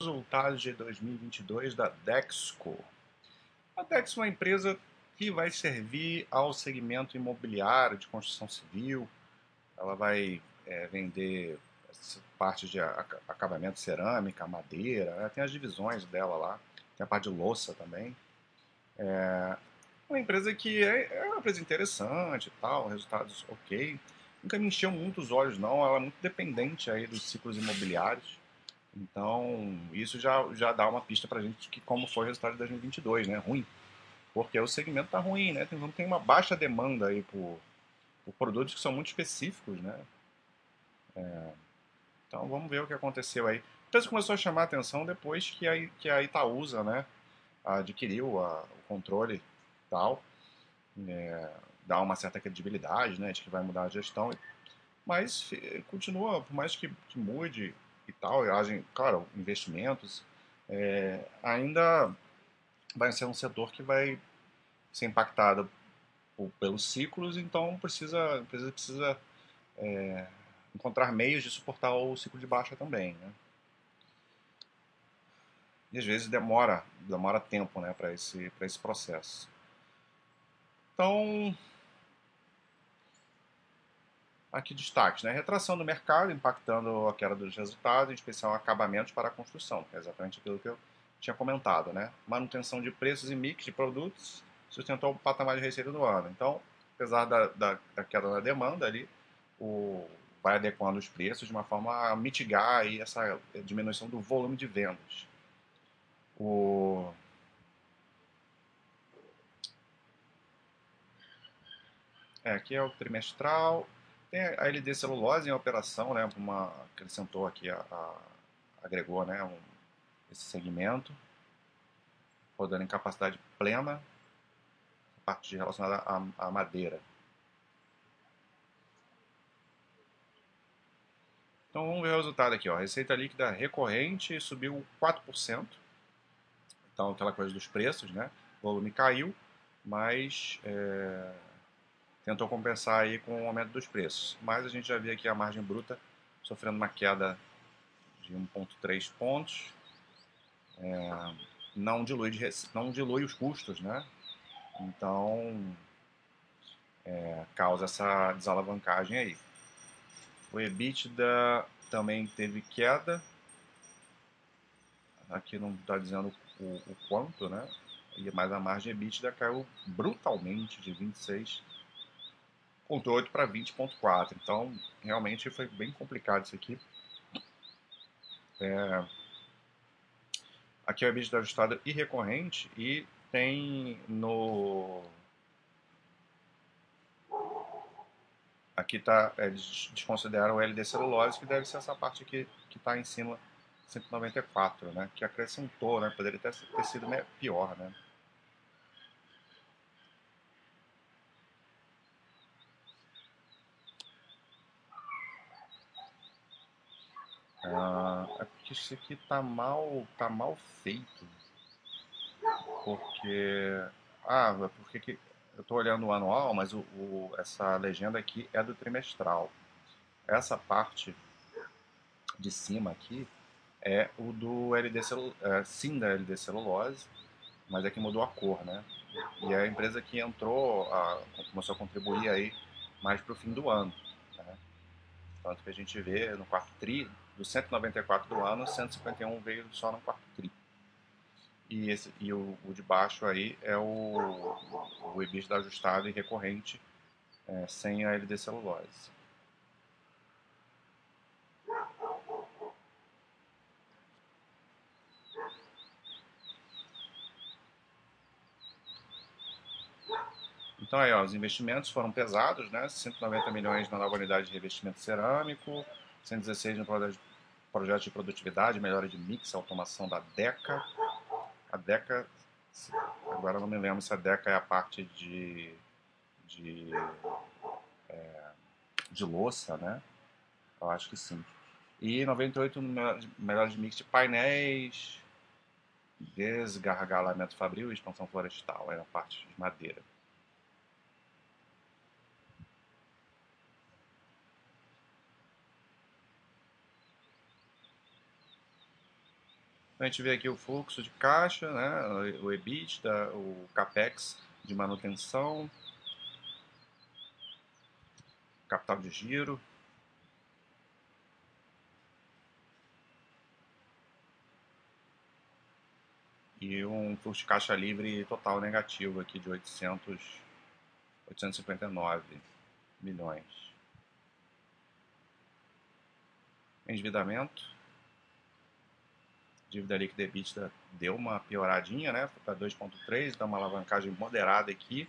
resultados de 2022 da Dexco. A Dexco é uma empresa que vai servir ao segmento imobiliário de construção civil. Ela vai é, vender partes de acabamento cerâmica, madeira, né? tem as divisões dela lá, tem a parte de louça também. É uma empresa que é, é uma empresa interessante e tal, resultados ok. Nunca me encheu muito os olhos não, ela é muito dependente aí dos ciclos imobiliários. Então, isso já, já dá uma pista para a gente de como foi o resultado de 2022, né? Ruim. Porque o segmento está ruim, né? Tem, tem uma baixa demanda aí por, por produtos que são muito específicos, né? É, então, vamos ver o que aconteceu aí. Empresa começou a chamar a atenção depois que a, que a Itaúsa, né? Adquiriu a, o controle e tal. É, dá uma certa credibilidade, né? De que vai mudar a gestão. Mas continua, por mais que, que mude e tal, e agem, claro, investimentos, é, ainda vai ser um setor que vai ser impactado por, pelos ciclos, então precisa, precisa, precisa é, encontrar meios de suportar o ciclo de baixa também. Né? E às vezes demora, demora tempo né, para esse, esse processo. Então, Aqui destaques, né? Retração do mercado impactando a queda dos resultados, em especial acabamentos para a construção, que é exatamente aquilo que eu tinha comentado, né? Manutenção de preços e mix de produtos sustentou o patamar de receita do ano. Então, apesar da, da, da queda da demanda ali, o, vai adequando os preços de uma forma a mitigar aí essa diminuição do volume de vendas. O... É, aqui é o trimestral. Tem a LD celulose em operação, né, uma, acrescentou aqui, a, a agregou né, um, esse segmento, rodando em capacidade plena, a parte relacionada à, à madeira. Então vamos ver o resultado aqui. Ó. Receita líquida recorrente subiu 4%. Então aquela coisa dos preços, né? O volume caiu, mas é, tentou compensar aí com o aumento dos preços. Mas a gente já vê aqui a margem bruta sofrendo uma queda de 1,3 pontos. É, não, dilui não dilui os custos, né? Então, é, causa essa desalavancagem aí. O EBITDA também teve queda. Aqui não está dizendo o, o, quanto, né? Mas a margem EBITDA caiu brutalmente de 26 20.8 para 20.4. Então, realmente foi bem complicado isso aqui. É... Aqui é o EBITDA ajustado e recorrente e tem no... Aqui está, eles desconsideram o LD celulose, que deve ser essa parte aqui que está em cima 194, né? Que acrescentou, né? Poderia ter, ter sido pior, né? É porque isso aqui tá mal, tá mal feito. Porque. Ah, é porque que, eu estou olhando o anual, mas o, o, essa legenda aqui é do trimestral. Essa parte de cima aqui é o do LD celu, é, sim da LD celulose, mas é que mudou a cor, né? E é a empresa que entrou, a, começou a contribuir aí mais para o fim do ano. Né? Tanto que a gente vê no quarto tri, dos 194 do ano, 151 veio só no quarto tri. E, esse, e o, o de baixo aí é o, o EBITDA ajustado e recorrente é, sem a LD celulose. Então aí, ó, os investimentos foram pesados, né? 190 milhões na nova unidade de revestimento cerâmico, 116 no projeto de produtividade, melhora de mix, automação da DECA. A DECA, agora não me lembro se a DECA é a parte de, de, é, de louça, né? Eu acho que sim. E 98 melhor de mix de painéis, desgargalamento fabril e expansão florestal, é a parte de madeira. A gente vê aqui o fluxo de caixa, né, o EBITDA, o CAPEX de manutenção, capital de giro. E um fluxo de caixa livre total negativo aqui de 800, 859 milhões. Endividamento. Dívida líquida EBITDA deu uma pioradinha, né? Foi para 2,3, dá uma alavancagem moderada aqui.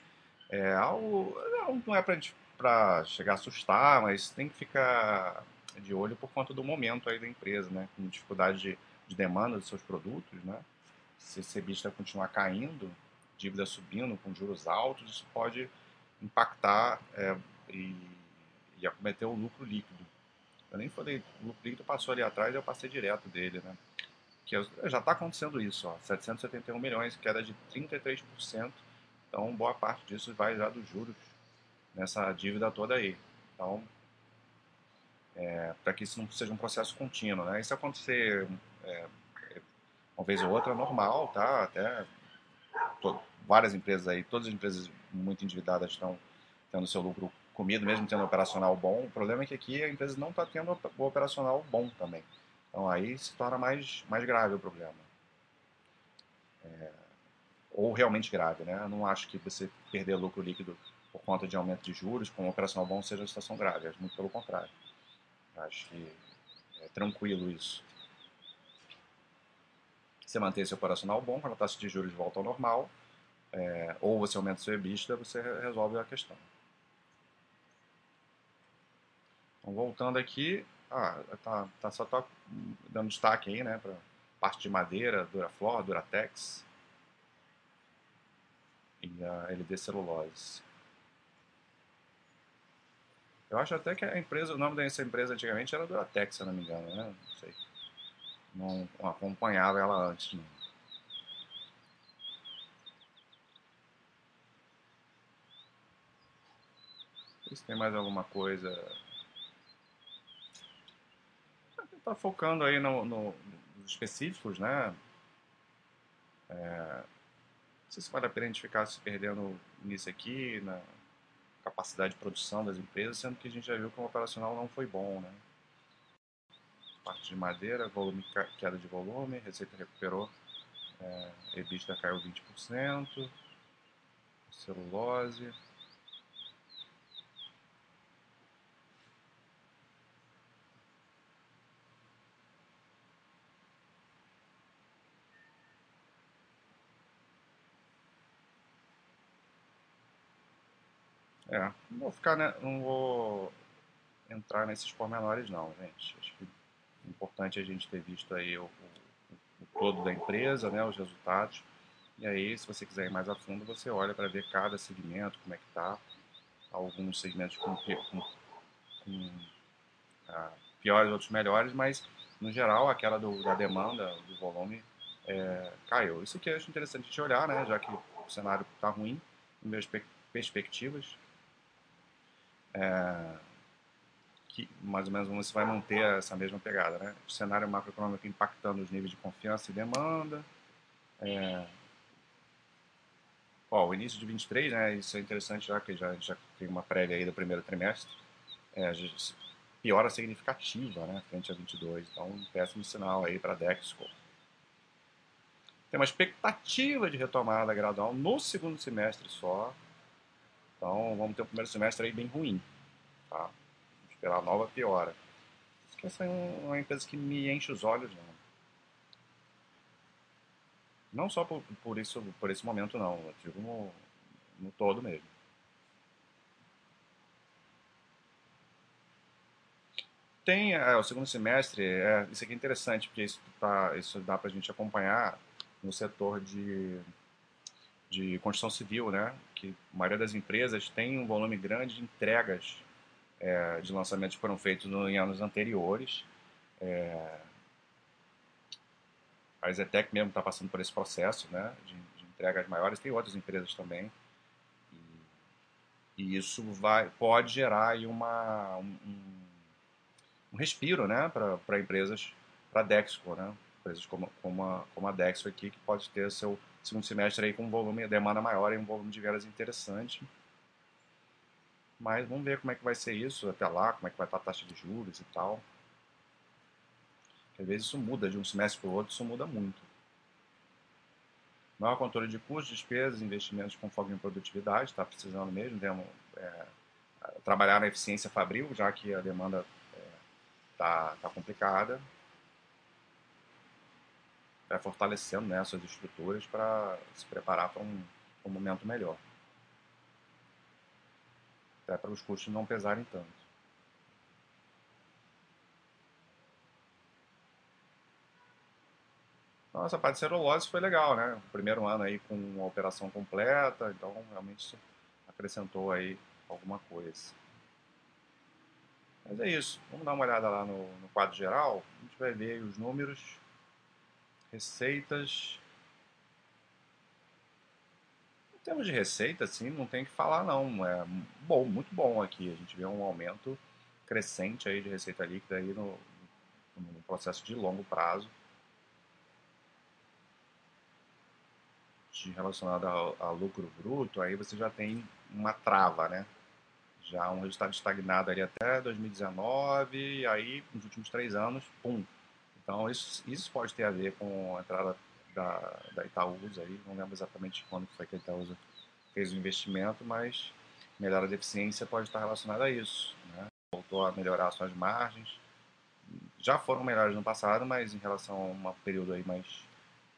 É algo, não é para chegar a assustar, mas tem que ficar de olho por conta do momento aí da empresa, né? Com dificuldade de, de demanda dos seus produtos, né? Se esse EBITDA continuar caindo, dívida subindo com juros altos, isso pode impactar é, e, e acometer o lucro líquido. Eu nem falei, o lucro líquido passou ali atrás, eu passei direto dele, né? Que já está acontecendo isso, ó, 771 milhões, queda de 33%. Então, boa parte disso vai já dos juros nessa dívida toda aí. Então, é, para que isso não seja um processo contínuo, né? Isso acontecer é, uma vez ou outra normal, tá? Até várias empresas aí, todas as empresas muito endividadas estão tendo seu lucro comido, mesmo tendo operacional bom. O problema é que aqui a empresa não está tendo o operacional bom também. Então aí se torna mais, mais grave o problema. É, ou realmente grave, né? Eu não acho que você perder lucro líquido por conta de aumento de juros, com um operacional bom, seja uma situação grave. Acho muito pelo contrário. Acho que é tranquilo isso. Você mantém esse operacional bom, quando a taxa de juros volta ao normal, é, ou você aumenta seu EBITDA, você resolve a questão. Então, voltando aqui, ah, tá, tá só tá dando destaque aí, né, para parte de madeira, Duraflor, Duratex e a LD Celulose. Eu acho até que a empresa, o nome dessa empresa antigamente era Duratex, se não me engano, né? Não sei. Não, não acompanhava ela antes, não. Se tem mais alguma coisa. Tá focando aí no, no, nos específicos, né? É, não sei se vale a pena a gente ficar se perdendo nisso aqui, na, capacidade de produção das empresas, sendo que a gente já viu que o operacional não foi bom, né? Parte de madeira, volume, queda de volume, receita recuperou, é, EBITDA caiu 20%, celulose, É, não vou ficar, né, não vou entrar nesses pormenores não, gente. Acho que é importante a gente ter visto aí o, o, o todo da empresa, né, os resultados. E aí, se você quiser ir mais a fundo, você olha para ver cada segmento, como é que está. Alguns segmentos com, com, com ah, piores, outros melhores, mas no geral aquela do, da demanda, do volume, é, caiu. Isso que eu acho interessante gente olhar, né, já que o cenário está ruim, em perspectivas, é, que mais ou menos você vai manter essa mesma pegada, né? O cenário macroeconômico impactando os níveis de confiança e demanda. É, ó, o início de 23, né? Isso é interessante já que já, já tem uma prévia aí do primeiro trimestre. É, piora significativa, né? Frente a 22. Então, um péssimo sinal aí para a Dexco. Tem uma expectativa de retomada gradual no segundo semestre só, então vamos ter um primeiro semestre aí bem ruim. Tá? Vamos esperar nova piora. Isso que essa é uma empresa que me enche os olhos, não. Não só por, por, isso, por esse momento, não. Eu digo no, no todo mesmo. Tem é, o segundo semestre, é, isso aqui é interessante, porque isso, tá, isso dá para a gente acompanhar no setor de de construção civil, né? Que a maioria das empresas tem um volume grande de entregas é, de lançamentos que foram feitos no, em anos anteriores. É, a Zetec mesmo está passando por esse processo, né? De, de, entregas maiores. Tem outras empresas também. E, e isso vai, pode gerar aí uma, um, um respiro, né? Para empresas, para a Dexco, né? Empresas como, como, a, como a Dexo aqui, que pode ter seu segundo semestre aí com um volume, demanda maior e um volume de vendas interessante. Mas vamos ver como é que vai ser isso até lá, como é que vai estar a taxa de juros e tal. Às vezes isso muda de um semestre para o outro, isso muda muito. Maior controle de custos, despesas, investimentos com foco em produtividade, está precisando mesmo, temos, é, trabalhar na eficiência fabril, já que a demanda está é, tá complicada. Vai fortalecendo né, suas estruturas para se preparar para um, um momento melhor. Até para os custos não pesarem tanto. Então, essa parte de celulose foi legal, né? Primeiro ano aí com a operação completa, então realmente acrescentou aí alguma coisa. Mas é isso. Vamos dar uma olhada lá no, no quadro geral. A gente vai ver os números, receitas. Em termos de receita, assim, não tem que falar não. É bom, muito bom aqui. A gente vê um aumento crescente aí de receita líquida aí no, no processo de longo prazo. relacionado a, a, lucro bruto, aí você já tem uma trava, né? Já um resultado estagnado ali até 2019, e aí nos últimos três anos, pum. Então isso, isso pode ter a ver com a entrada da, da Itaúsa aí, não lembro exatamente quando foi que a Itaúsa fez o investimento, mas melhora de eficiência pode estar relacionada a isso, né? Voltou a melhorar suas margens, já foram melhores no passado, mas em relação a um período aí mais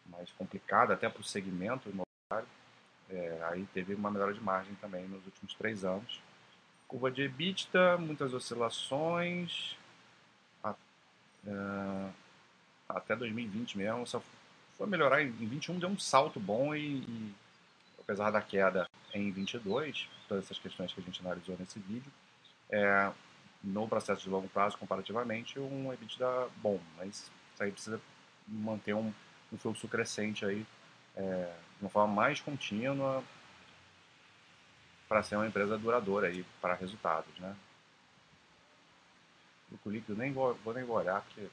mais complicada, até para o segmento imobiliário. É, aí teve uma melhora de margem também nos últimos três anos. Curva de EBITDA, muitas oscilações. A, uh, até 2020 mesmo, só foi melhorar. Em 21 deu um salto bom e, e apesar da queda em 22, todas essas questões que a gente analisou nesse vídeo, é, no processo de longo prazo, comparativamente, um EBITDA bom, mas isso aí precisa manter um, um fluxo crescente aí, é, de uma forma mais contínua para ser uma empresa duradoura aí para resultados, né? Lucro líquido nem vou, vou nem olhar porque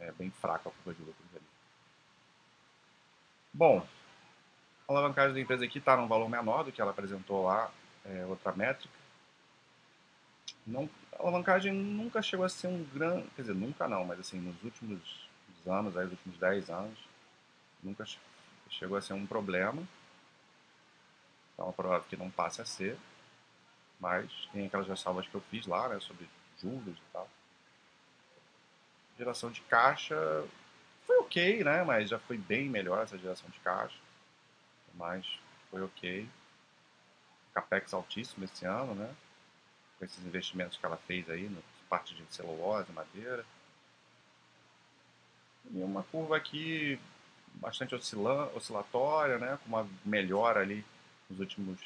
é bem fraca a curva de lucros ali. Bom, a alavancagem da empresa aqui está num valor menor do que ela apresentou lá, é, outra métrica. Não, a alavancagem nunca chegou a ser um grande, quer dizer, nunca não, mas assim, nos últimos anos, aí, nos últimos 10 anos, nunca chegou a ser um problema. Então é provável que não passe a ser. Mas tem aquelas ressalvas que eu fiz lá, né, sobre juros e tal. Geração de caixa foi ok, né, mas já foi bem melhor essa geração de caixa. Mas foi ok. Capex altíssimo esse ano, né? Com esses investimentos que ela fez aí, na parte de celulose, madeira. E uma curva aqui bastante oscilatória, né, com uma melhora ali nos últimos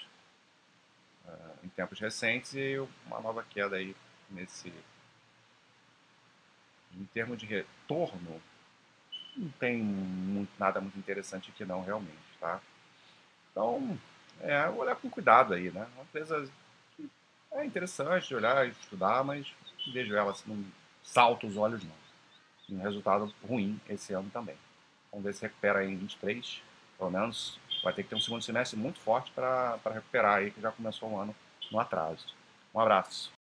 uh, em tempos recentes e uma nova queda aí nesse em termos de retorno não tem muito, nada muito interessante aqui não realmente, tá? Então, é, olhar com cuidado aí, né? Uma empresa que é interessante de olhar e estudar, mas vejo ela assim, não salta os olhos não um resultado ruim esse ano também. Vamos ver se recupera aí em 23, pelo menos vai ter que ter um segundo semestre muito forte para recuperar aí, que já começou o ano no atraso. Um abraço.